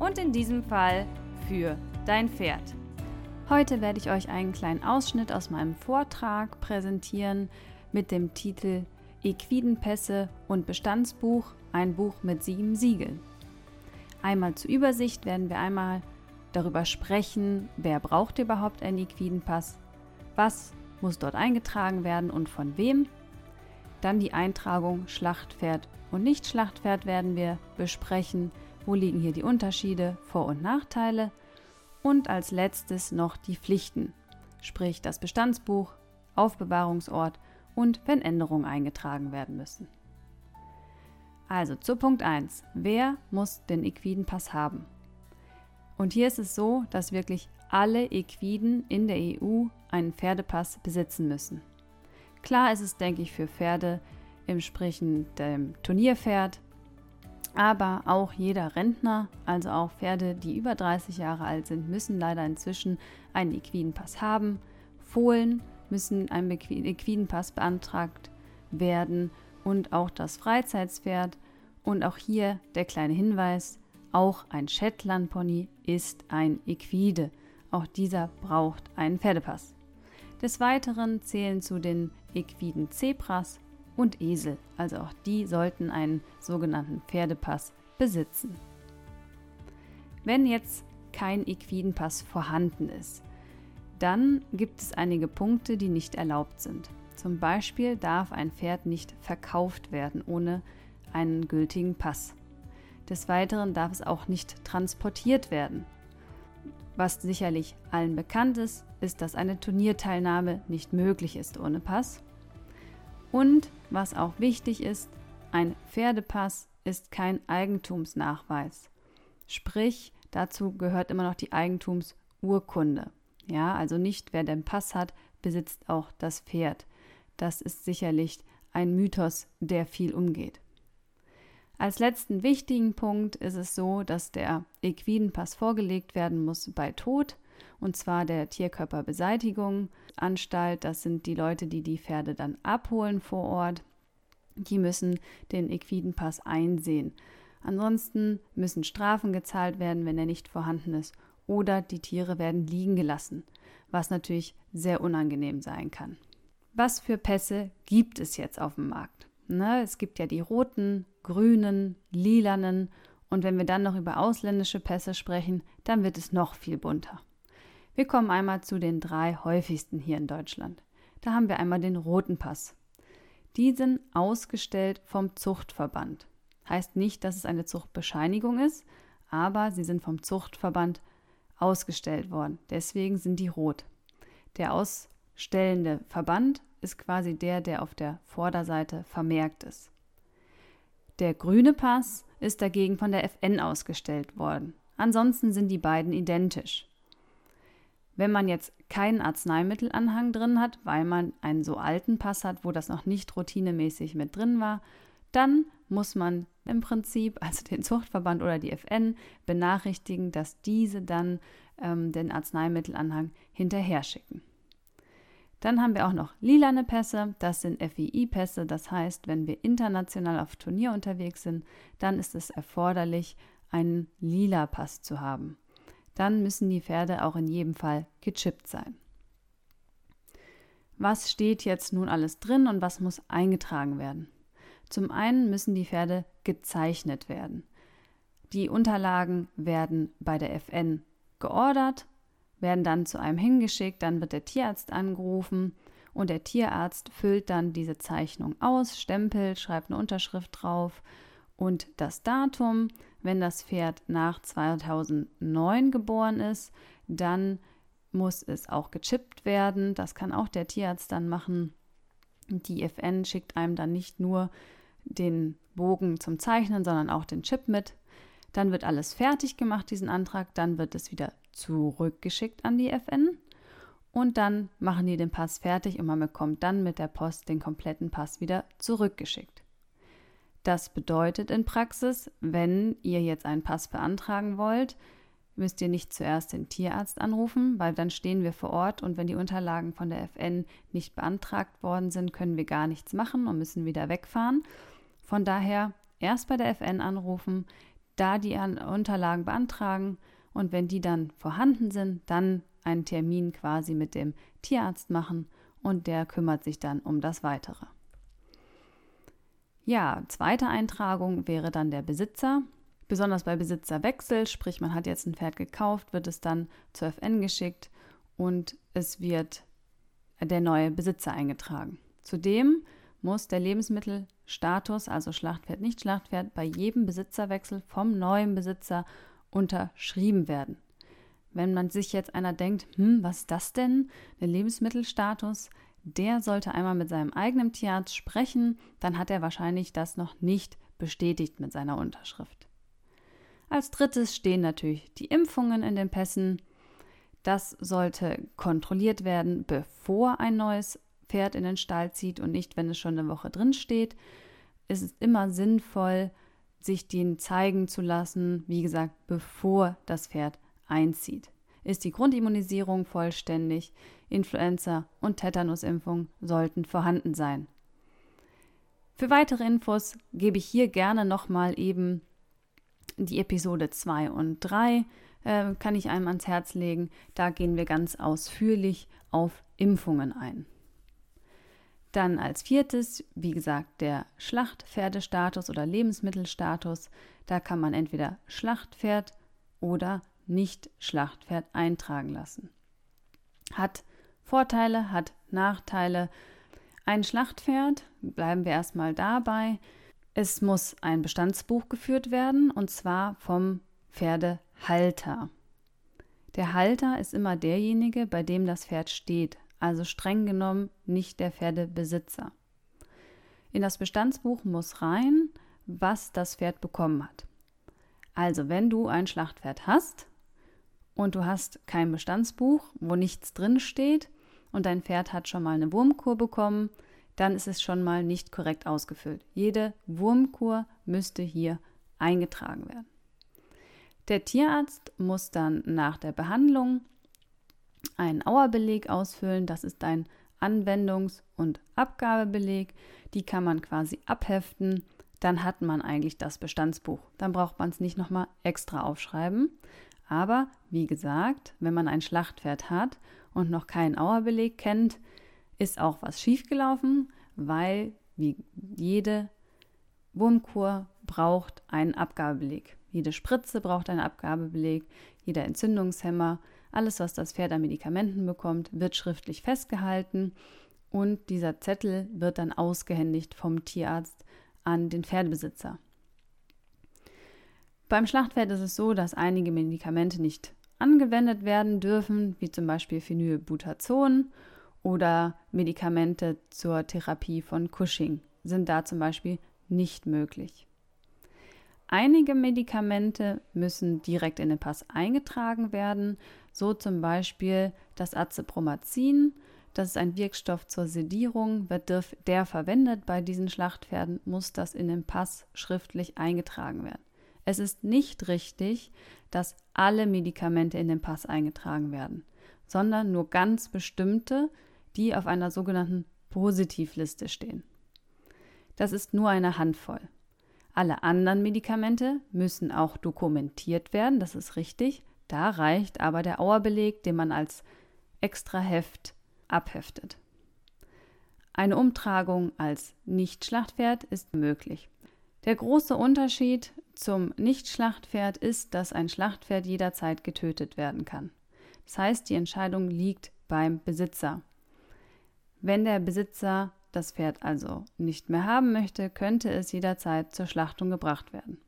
Und in diesem Fall für dein Pferd. Heute werde ich euch einen kleinen Ausschnitt aus meinem Vortrag präsentieren mit dem Titel Equidenpässe und Bestandsbuch, ein Buch mit sieben Siegeln. Einmal zur Übersicht werden wir einmal darüber sprechen, wer braucht überhaupt einen Equidenpass, was muss dort eingetragen werden und von wem. Dann die Eintragung Schlachtpferd und Nicht-Schlachtpferd werden wir besprechen. Wo liegen hier die Unterschiede, Vor- und Nachteile? Und als letztes noch die Pflichten, sprich das Bestandsbuch, Aufbewahrungsort und wenn Änderungen eingetragen werden müssen. Also zu Punkt 1. Wer muss den Equidenpass haben? Und hier ist es so, dass wirklich alle Equiden in der EU einen Pferdepass besitzen müssen. Klar ist es, denke ich, für Pferde im Sprechen dem Turnierpferd, aber auch jeder Rentner, also auch Pferde, die über 30 Jahre alt sind, müssen leider inzwischen einen Equidenpass haben. Fohlen müssen ein Equidenpass beantragt werden und auch das Freizeitspferd. Und auch hier der kleine Hinweis, auch ein Shetland-Pony ist ein Equide. Auch dieser braucht einen Pferdepass. Des Weiteren zählen zu den Equiden Zebras und Esel, also auch die sollten einen sogenannten Pferdepass besitzen. Wenn jetzt kein Equidenpass vorhanden ist, dann gibt es einige Punkte, die nicht erlaubt sind. Zum Beispiel darf ein Pferd nicht verkauft werden ohne einen gültigen Pass. Des Weiteren darf es auch nicht transportiert werden. Was sicherlich allen bekannt ist, ist, dass eine Turnierteilnahme nicht möglich ist ohne Pass. Und was auch wichtig ist, ein Pferdepass ist kein Eigentumsnachweis. Sprich, dazu gehört immer noch die Eigentumsurkunde. Ja, also nicht wer den Pass hat, besitzt auch das Pferd. Das ist sicherlich ein Mythos, der viel umgeht. Als letzten wichtigen Punkt ist es so, dass der Equidenpass vorgelegt werden muss bei Tod, und zwar der Tierkörperbeseitigung Anstalt. Das sind die Leute, die die Pferde dann abholen vor Ort. Die müssen den Equidenpass einsehen. Ansonsten müssen Strafen gezahlt werden, wenn er nicht vorhanden ist, oder die Tiere werden liegen gelassen, was natürlich sehr unangenehm sein kann. Was für Pässe gibt es jetzt auf dem Markt? Ne, es gibt ja die roten, grünen, lilanen und wenn wir dann noch über ausländische Pässe sprechen, dann wird es noch viel bunter. Wir kommen einmal zu den drei häufigsten hier in Deutschland. Da haben wir einmal den roten Pass. Die sind ausgestellt vom Zuchtverband. Heißt nicht, dass es eine Zuchtbescheinigung ist, aber sie sind vom Zuchtverband ausgestellt worden. Deswegen sind die rot. Der ausstellende Verband ist quasi der, der auf der Vorderseite vermerkt ist. Der grüne Pass ist dagegen von der FN ausgestellt worden. Ansonsten sind die beiden identisch. Wenn man jetzt keinen Arzneimittelanhang drin hat, weil man einen so alten Pass hat, wo das noch nicht routinemäßig mit drin war, dann muss man im Prinzip, also den Zuchtverband oder die FN, benachrichtigen, dass diese dann ähm, den Arzneimittelanhang hinterher schicken. Dann haben wir auch noch lilane Pässe, das sind FEI-Pässe, das heißt, wenn wir international auf Turnier unterwegs sind, dann ist es erforderlich, einen lila Pass zu haben. Dann müssen die Pferde auch in jedem Fall gechippt sein. Was steht jetzt nun alles drin und was muss eingetragen werden? Zum einen müssen die Pferde gezeichnet werden. Die Unterlagen werden bei der FN geordert werden dann zu einem hingeschickt, dann wird der Tierarzt angerufen und der Tierarzt füllt dann diese Zeichnung aus, stempelt, schreibt eine Unterschrift drauf und das Datum. Wenn das Pferd nach 2009 geboren ist, dann muss es auch gechippt werden. Das kann auch der Tierarzt dann machen. Die FN schickt einem dann nicht nur den Bogen zum Zeichnen, sondern auch den Chip mit. Dann wird alles fertig gemacht, diesen Antrag, dann wird es wieder zurückgeschickt an die FN und dann machen die den Pass fertig und man bekommt dann mit der Post den kompletten Pass wieder zurückgeschickt. Das bedeutet in Praxis, wenn ihr jetzt einen Pass beantragen wollt, müsst ihr nicht zuerst den Tierarzt anrufen, weil dann stehen wir vor Ort und wenn die Unterlagen von der FN nicht beantragt worden sind, können wir gar nichts machen und müssen wieder wegfahren. Von daher erst bei der FN anrufen, da die Unterlagen beantragen und wenn die dann vorhanden sind, dann einen Termin quasi mit dem Tierarzt machen und der kümmert sich dann um das Weitere. Ja, zweite Eintragung wäre dann der Besitzer. Besonders bei Besitzerwechsel, sprich man hat jetzt ein Pferd gekauft, wird es dann zur FN geschickt und es wird der neue Besitzer eingetragen. Zudem muss der Lebensmittelstatus, also Schlachtpferd, nicht Schlachtpferd, bei jedem Besitzerwechsel vom neuen Besitzer unterschrieben werden. Wenn man sich jetzt einer denkt, hm, was ist das denn? Der Lebensmittelstatus, der sollte einmal mit seinem eigenen Tierarzt sprechen, dann hat er wahrscheinlich das noch nicht bestätigt mit seiner Unterschrift. Als drittes stehen natürlich die Impfungen in den Pässen. Das sollte kontrolliert werden, bevor ein neues Pferd in den Stall zieht und nicht, wenn es schon eine Woche drin steht. Es ist immer sinnvoll, sich den zeigen zu lassen, wie gesagt, bevor das Pferd einzieht. Ist die Grundimmunisierung vollständig, Influenza und Tetanusimpfung sollten vorhanden sein. Für weitere Infos gebe ich hier gerne nochmal eben die Episode 2 und 3 äh, kann ich einem ans Herz legen. Da gehen wir ganz ausführlich auf Impfungen ein. Dann als viertes, wie gesagt, der Schlachtpferdestatus oder Lebensmittelstatus. Da kann man entweder Schlachtpferd oder Nicht-Schlachtpferd eintragen lassen. Hat Vorteile, hat Nachteile. Ein Schlachtpferd, bleiben wir erstmal dabei, es muss ein Bestandsbuch geführt werden und zwar vom Pferdehalter. Der Halter ist immer derjenige, bei dem das Pferd steht, also streng genommen nicht der Pferdebesitzer. In das Bestandsbuch muss rein, was das Pferd bekommen hat. Also, wenn du ein Schlachtpferd hast und du hast kein Bestandsbuch, wo nichts drin steht und dein Pferd hat schon mal eine Wurmkur bekommen, dann ist es schon mal nicht korrekt ausgefüllt. Jede Wurmkur müsste hier eingetragen werden. Der Tierarzt muss dann nach der Behandlung einen Auerbeleg ausfüllen. Das ist ein Anwendungs- und Abgabebeleg. Die kann man quasi abheften. Dann hat man eigentlich das Bestandsbuch. Dann braucht man es nicht nochmal extra aufschreiben. Aber wie gesagt, wenn man ein Schlachtpferd hat und noch keinen Auerbeleg kennt, ist auch was schiefgelaufen, weil wie jede Wurmkur braucht einen Abgabebeleg. Jede Spritze braucht einen Abgabebeleg, jeder Entzündungshemmer, alles, was das Pferd an Medikamenten bekommt, wird schriftlich festgehalten und dieser Zettel wird dann ausgehändigt vom Tierarzt an den Pferdebesitzer. Beim Schlachtpferd ist es so, dass einige Medikamente nicht angewendet werden dürfen, wie zum Beispiel Phenylbutazon oder Medikamente zur Therapie von Cushing sind da zum Beispiel nicht möglich. Einige Medikamente müssen direkt in den Pass eingetragen werden, so zum Beispiel das Azepromazin. Das ist ein Wirkstoff zur Sedierung. Wird der verwendet bei diesen Schlachtpferden, muss das in den Pass schriftlich eingetragen werden. Es ist nicht richtig, dass alle Medikamente in den Pass eingetragen werden, sondern nur ganz bestimmte, die auf einer sogenannten Positivliste stehen. Das ist nur eine Handvoll. Alle anderen Medikamente müssen auch dokumentiert werden, das ist richtig. Da reicht aber der Auerbeleg, den man als Extraheft abheftet. Eine Umtragung als Nicht-Schlachtpferd ist möglich. Der große Unterschied zum Nicht-Schlachtpferd ist, dass ein Schlachtpferd jederzeit getötet werden kann. Das heißt, die Entscheidung liegt beim Besitzer. Wenn der Besitzer das Pferd also nicht mehr haben möchte, könnte es jederzeit zur Schlachtung gebracht werden.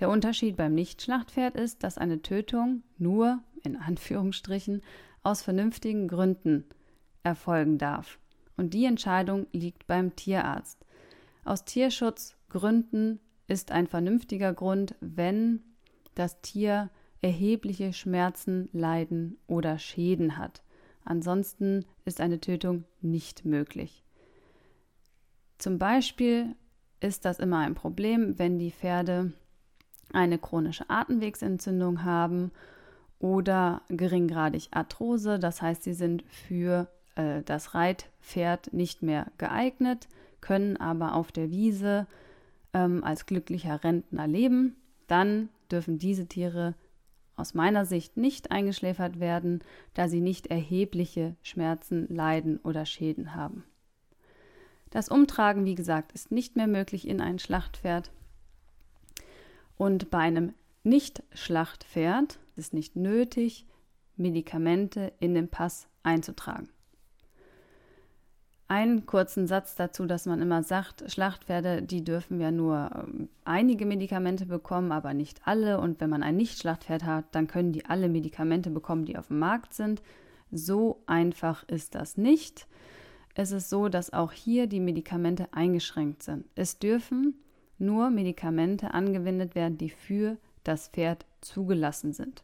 Der Unterschied beim Nicht-Schlachtpferd ist, dass eine Tötung nur, in Anführungsstrichen, aus vernünftigen Gründen erfolgen darf. Und die Entscheidung liegt beim Tierarzt. Aus Tierschutzgründen ist ein vernünftiger Grund, wenn das Tier erhebliche Schmerzen, Leiden oder Schäden hat. Ansonsten ist eine Tötung nicht möglich. Zum Beispiel ist das immer ein Problem, wenn die Pferde eine chronische Atemwegsentzündung haben oder geringgradig Arthrose, das heißt, sie sind für äh, das Reitpferd nicht mehr geeignet, können aber auf der Wiese ähm, als glücklicher Rentner leben, dann dürfen diese Tiere aus meiner Sicht nicht eingeschläfert werden, da sie nicht erhebliche Schmerzen, Leiden oder Schäden haben. Das Umtragen, wie gesagt, ist nicht mehr möglich in ein Schlachtpferd. Und bei einem Nicht-Schlachtpferd ist nicht nötig, Medikamente in den Pass einzutragen. Einen kurzen Satz dazu, dass man immer sagt, Schlachtpferde, die dürfen ja nur ähm, einige Medikamente bekommen, aber nicht alle. Und wenn man ein Nicht-Schlachtpferd hat, dann können die alle Medikamente bekommen, die auf dem Markt sind. So einfach ist das nicht. Es ist so, dass auch hier die Medikamente eingeschränkt sind. Es dürfen nur Medikamente angewendet werden, die für das Pferd zugelassen sind.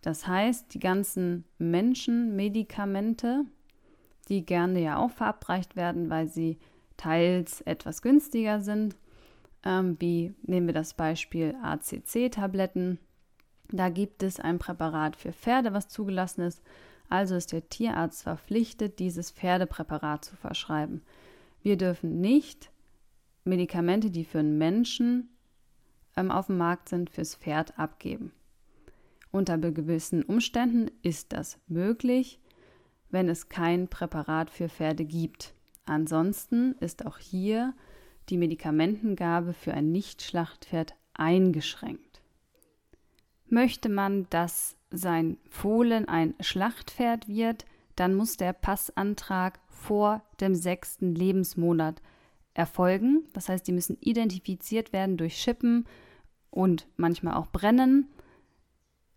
Das heißt, die ganzen Menschenmedikamente, die gerne ja auch verabreicht werden, weil sie teils etwas günstiger sind, ähm, wie nehmen wir das Beispiel ACC-Tabletten. Da gibt es ein Präparat für Pferde, was zugelassen ist. Also ist der Tierarzt verpflichtet, dieses Pferdepräparat zu verschreiben. Wir dürfen nicht Medikamente, die für einen Menschen ähm, auf dem Markt sind, fürs Pferd abgeben. Unter gewissen Umständen ist das möglich, wenn es kein Präparat für Pferde gibt. Ansonsten ist auch hier die Medikamentengabe für ein Nicht-Schlachtpferd eingeschränkt. Möchte man, dass sein Fohlen ein Schlachtpferd wird, dann muss der Passantrag vor dem sechsten Lebensmonat erfolgen. Das heißt, die müssen identifiziert werden durch Schippen und manchmal auch Brennen.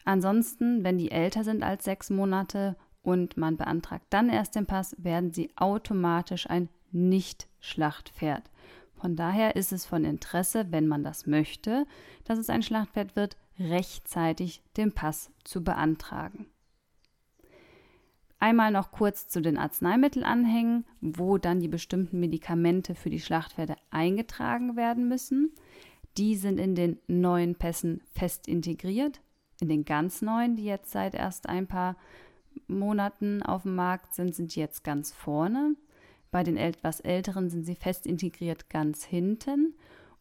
Ansonsten, wenn die älter sind als sechs Monate und man beantragt dann erst den Pass, werden sie automatisch ein Nicht-Schlachtpferd. Von daher ist es von Interesse, wenn man das möchte, dass es ein Schlachtpferd wird, rechtzeitig den Pass zu beantragen. Einmal noch kurz zu den Arzneimittelanhängen, wo dann die bestimmten Medikamente für die Schlachtpferde eingetragen werden müssen. Die sind in den neuen Pässen fest integriert, in den ganz neuen, die jetzt seit erst ein paar Monaten auf dem Markt sind, sind die jetzt ganz vorne. Bei den etwas älteren sind sie fest integriert ganz hinten.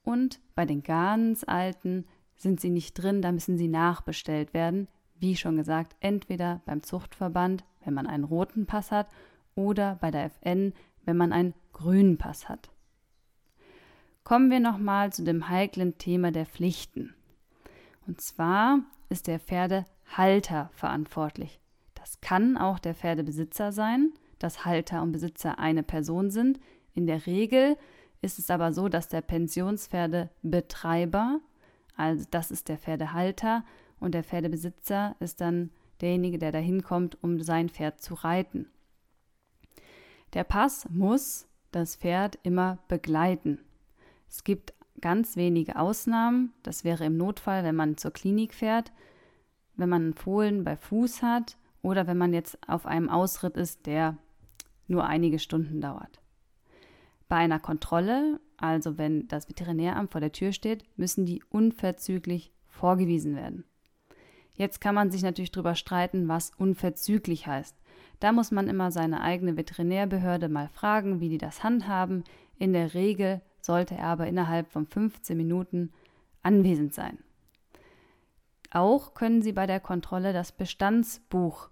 Und bei den ganz alten sind sie nicht drin, da müssen sie nachbestellt werden. Wie schon gesagt, entweder beim Zuchtverband, wenn man einen roten Pass hat, oder bei der FN, wenn man einen grünen Pass hat. Kommen wir nochmal zu dem heiklen Thema der Pflichten. Und zwar ist der Pferdehalter verantwortlich. Das kann auch der Pferdebesitzer sein, dass Halter und Besitzer eine Person sind. In der Regel ist es aber so, dass der Pensionspferdebetreiber, also das ist der Pferdehalter, und der Pferdebesitzer ist dann derjenige, der dahin kommt, um sein Pferd zu reiten. Der Pass muss das Pferd immer begleiten. Es gibt ganz wenige Ausnahmen. Das wäre im Notfall, wenn man zur Klinik fährt, wenn man einen Fohlen bei Fuß hat oder wenn man jetzt auf einem Ausritt ist, der nur einige Stunden dauert. Bei einer Kontrolle, also wenn das Veterinäramt vor der Tür steht, müssen die unverzüglich vorgewiesen werden. Jetzt kann man sich natürlich darüber streiten, was unverzüglich heißt. Da muss man immer seine eigene Veterinärbehörde mal fragen, wie die das handhaben. In der Regel sollte er aber innerhalb von 15 Minuten anwesend sein. Auch können Sie bei der Kontrolle das Bestandsbuch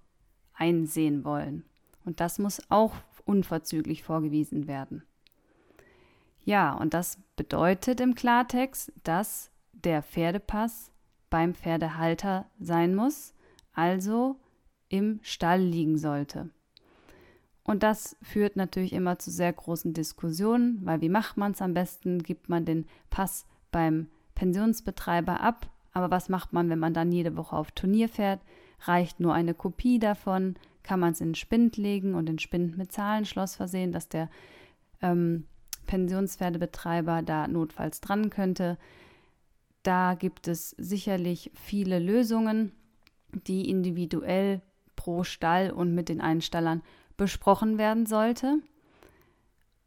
einsehen wollen. Und das muss auch unverzüglich vorgewiesen werden. Ja, und das bedeutet im Klartext, dass der Pferdepass beim Pferdehalter sein muss, also im Stall liegen sollte. Und das führt natürlich immer zu sehr großen Diskussionen, weil wie macht man es am besten? Gibt man den Pass beim Pensionsbetreiber ab? Aber was macht man, wenn man dann jede Woche auf Turnier fährt? Reicht nur eine Kopie davon? Kann man es in den Spind legen und den Spind mit Zahlenschloss versehen, dass der ähm, Pensionspferdebetreiber da notfalls dran könnte? Da gibt es sicherlich viele Lösungen, die individuell pro Stall und mit den Einstallern besprochen werden sollte.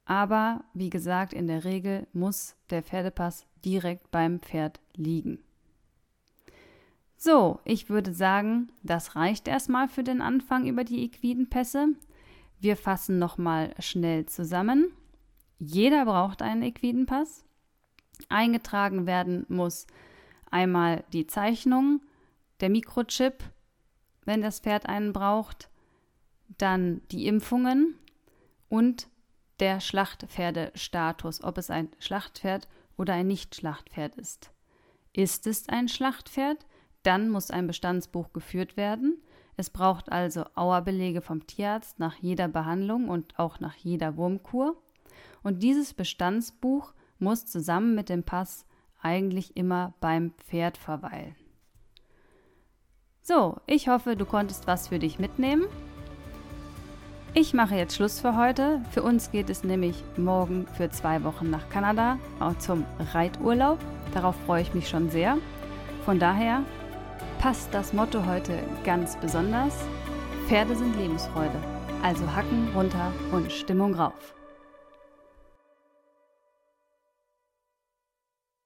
Aber wie gesagt, in der Regel muss der Pferdepass direkt beim Pferd liegen. So, ich würde sagen, das reicht erstmal für den Anfang über die Equidenpässe. Wir fassen nochmal schnell zusammen. Jeder braucht einen Equidenpass. Eingetragen werden muss einmal die Zeichnung, der Mikrochip, wenn das Pferd einen braucht, dann die Impfungen und der Schlachtpferdestatus, ob es ein Schlachtpferd oder ein Nicht-Schlachtpferd ist. Ist es ein Schlachtpferd, dann muss ein Bestandsbuch geführt werden. Es braucht also Auerbelege vom Tierarzt nach jeder Behandlung und auch nach jeder Wurmkur. Und dieses Bestandsbuch muss zusammen mit dem Pass eigentlich immer beim Pferd verweilen. So, ich hoffe, du konntest was für dich mitnehmen. Ich mache jetzt Schluss für heute. Für uns geht es nämlich morgen für zwei Wochen nach Kanada auch zum Reiturlaub. Darauf freue ich mich schon sehr. Von daher passt das Motto heute ganz besonders. Pferde sind Lebensfreude. Also Hacken runter und Stimmung rauf.